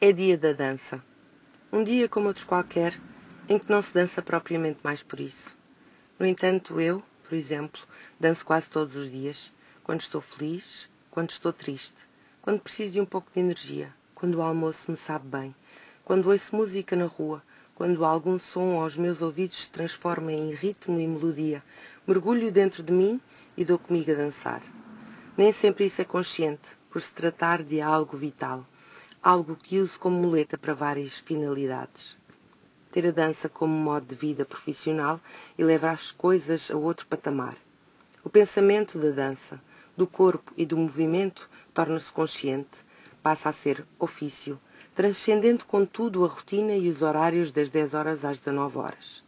É dia da dança. Um dia como outros qualquer, em que não se dança propriamente mais por isso. No entanto, eu, por exemplo, danço quase todos os dias, quando estou feliz, quando estou triste, quando preciso de um pouco de energia, quando o almoço me sabe bem, quando ouço música na rua, quando algum som aos meus ouvidos se transforma em ritmo e melodia, mergulho dentro de mim e dou comigo a dançar. Nem sempre isso é consciente, por se tratar de algo vital algo que uso como muleta para várias finalidades. Ter a dança como modo de vida profissional e levar as coisas a outro patamar. O pensamento da dança, do corpo e do movimento torna-se consciente, passa a ser ofício, transcendendo contudo a rotina e os horários das 10 horas às 19 horas.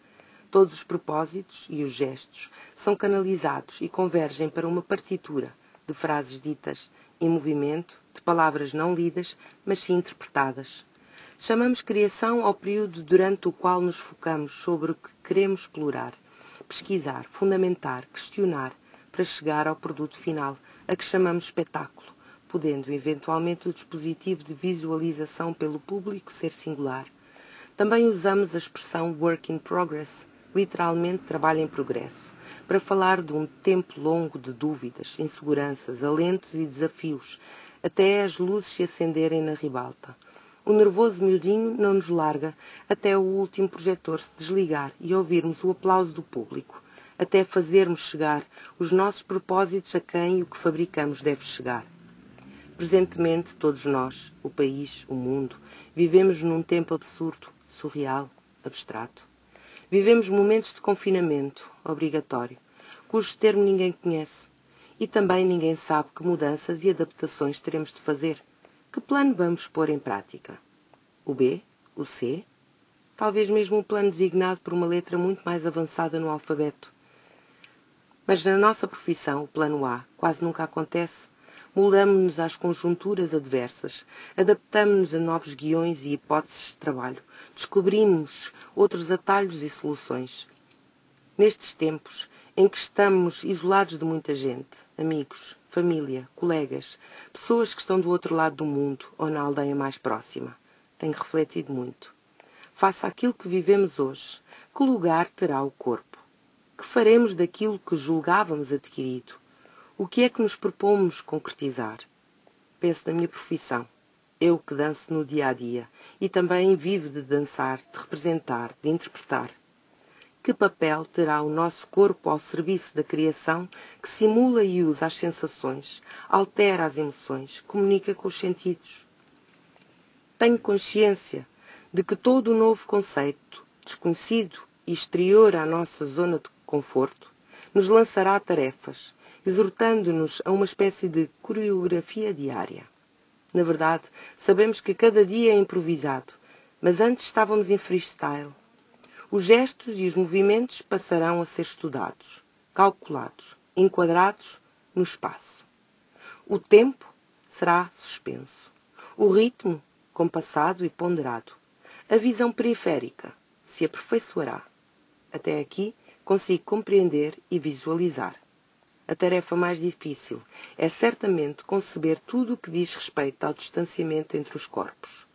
Todos os propósitos e os gestos são canalizados e convergem para uma partitura de frases ditas em movimento, de palavras não lidas, mas sim interpretadas. Chamamos criação ao período durante o qual nos focamos sobre o que queremos explorar, pesquisar, fundamentar, questionar, para chegar ao produto final, a que chamamos espetáculo, podendo eventualmente o dispositivo de visualização pelo público ser singular. Também usamos a expressão work in progress, literalmente trabalho em progresso, para falar de um tempo longo de dúvidas, inseguranças, alentos e desafios, até as luzes se acenderem na ribalta. O nervoso miudinho não nos larga até o último projetor se desligar e ouvirmos o aplauso do público, até fazermos chegar os nossos propósitos a quem o que fabricamos deve chegar. Presentemente, todos nós, o país, o mundo, vivemos num tempo absurdo, surreal, abstrato. Vivemos momentos de confinamento, obrigatório, cujo termo ninguém conhece. E também ninguém sabe que mudanças e adaptações teremos de fazer. Que plano vamos pôr em prática? O B? O C? Talvez mesmo um plano designado por uma letra muito mais avançada no alfabeto. Mas na nossa profissão, o plano A quase nunca acontece. Moldamos-nos às conjunturas adversas, adaptamos-nos a novos guiões e hipóteses de trabalho, descobrimos outros atalhos e soluções. Nestes tempos em que estamos isolados de muita gente, amigos, família, colegas, pessoas que estão do outro lado do mundo ou na aldeia mais próxima, tenho refletido muito. Faça aquilo que vivemos hoje, que lugar terá o corpo? Que faremos daquilo que julgávamos adquirido? O que é que nos propomos concretizar? Penso na minha profissão eu que danço no dia a dia e também vivo de dançar, de representar, de interpretar. Que papel terá o nosso corpo ao serviço da criação que simula e usa as sensações, altera as emoções, comunica com os sentidos? Tenho consciência de que todo o novo conceito, desconhecido e exterior à nossa zona de conforto, nos lançará tarefas, exortando-nos a uma espécie de coreografia diária. Na verdade, sabemos que cada dia é improvisado, mas antes estávamos em freestyle. Os gestos e os movimentos passarão a ser estudados, calculados, enquadrados no espaço. O tempo será suspenso. O ritmo, compassado e ponderado. A visão periférica se aperfeiçoará. Até aqui consigo compreender e visualizar. A tarefa mais difícil é certamente conceber tudo o que diz respeito ao distanciamento entre os corpos.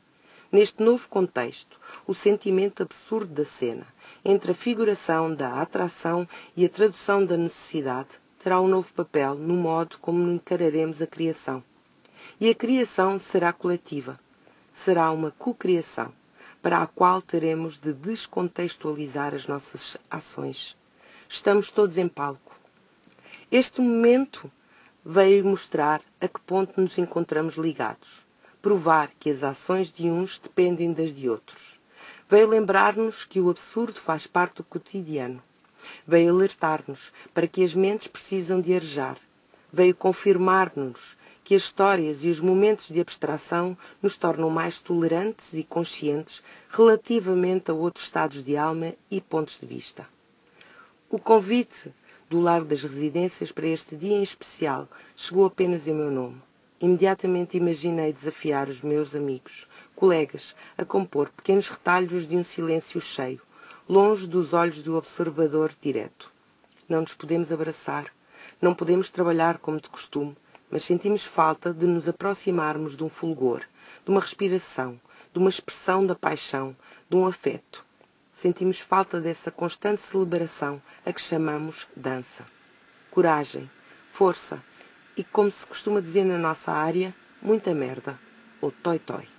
Neste novo contexto, o sentimento absurdo da cena, entre a figuração da atração e a tradução da necessidade, terá um novo papel no modo como encararemos a criação. E a criação será coletiva. Será uma cocriação, para a qual teremos de descontextualizar as nossas ações. Estamos todos em palco este momento veio mostrar a que ponto nos encontramos ligados, provar que as ações de uns dependem das de outros. Veio lembrar-nos que o absurdo faz parte do cotidiano. Veio alertar-nos para que as mentes precisam de arejar. Veio confirmar-nos que as histórias e os momentos de abstração nos tornam mais tolerantes e conscientes relativamente a outros estados de alma e pontos de vista. O convite do Largo das Residências para este dia em especial chegou apenas em meu nome. Imediatamente imaginei desafiar os meus amigos, colegas, a compor pequenos retalhos de um silêncio cheio, longe dos olhos do observador direto. Não nos podemos abraçar, não podemos trabalhar como de costume, mas sentimos falta de nos aproximarmos de um fulgor, de uma respiração, de uma expressão da paixão, de um afeto. Sentimos falta dessa constante celebração a que chamamos dança. Coragem, força e, como se costuma dizer na nossa área, muita merda ou toi toi.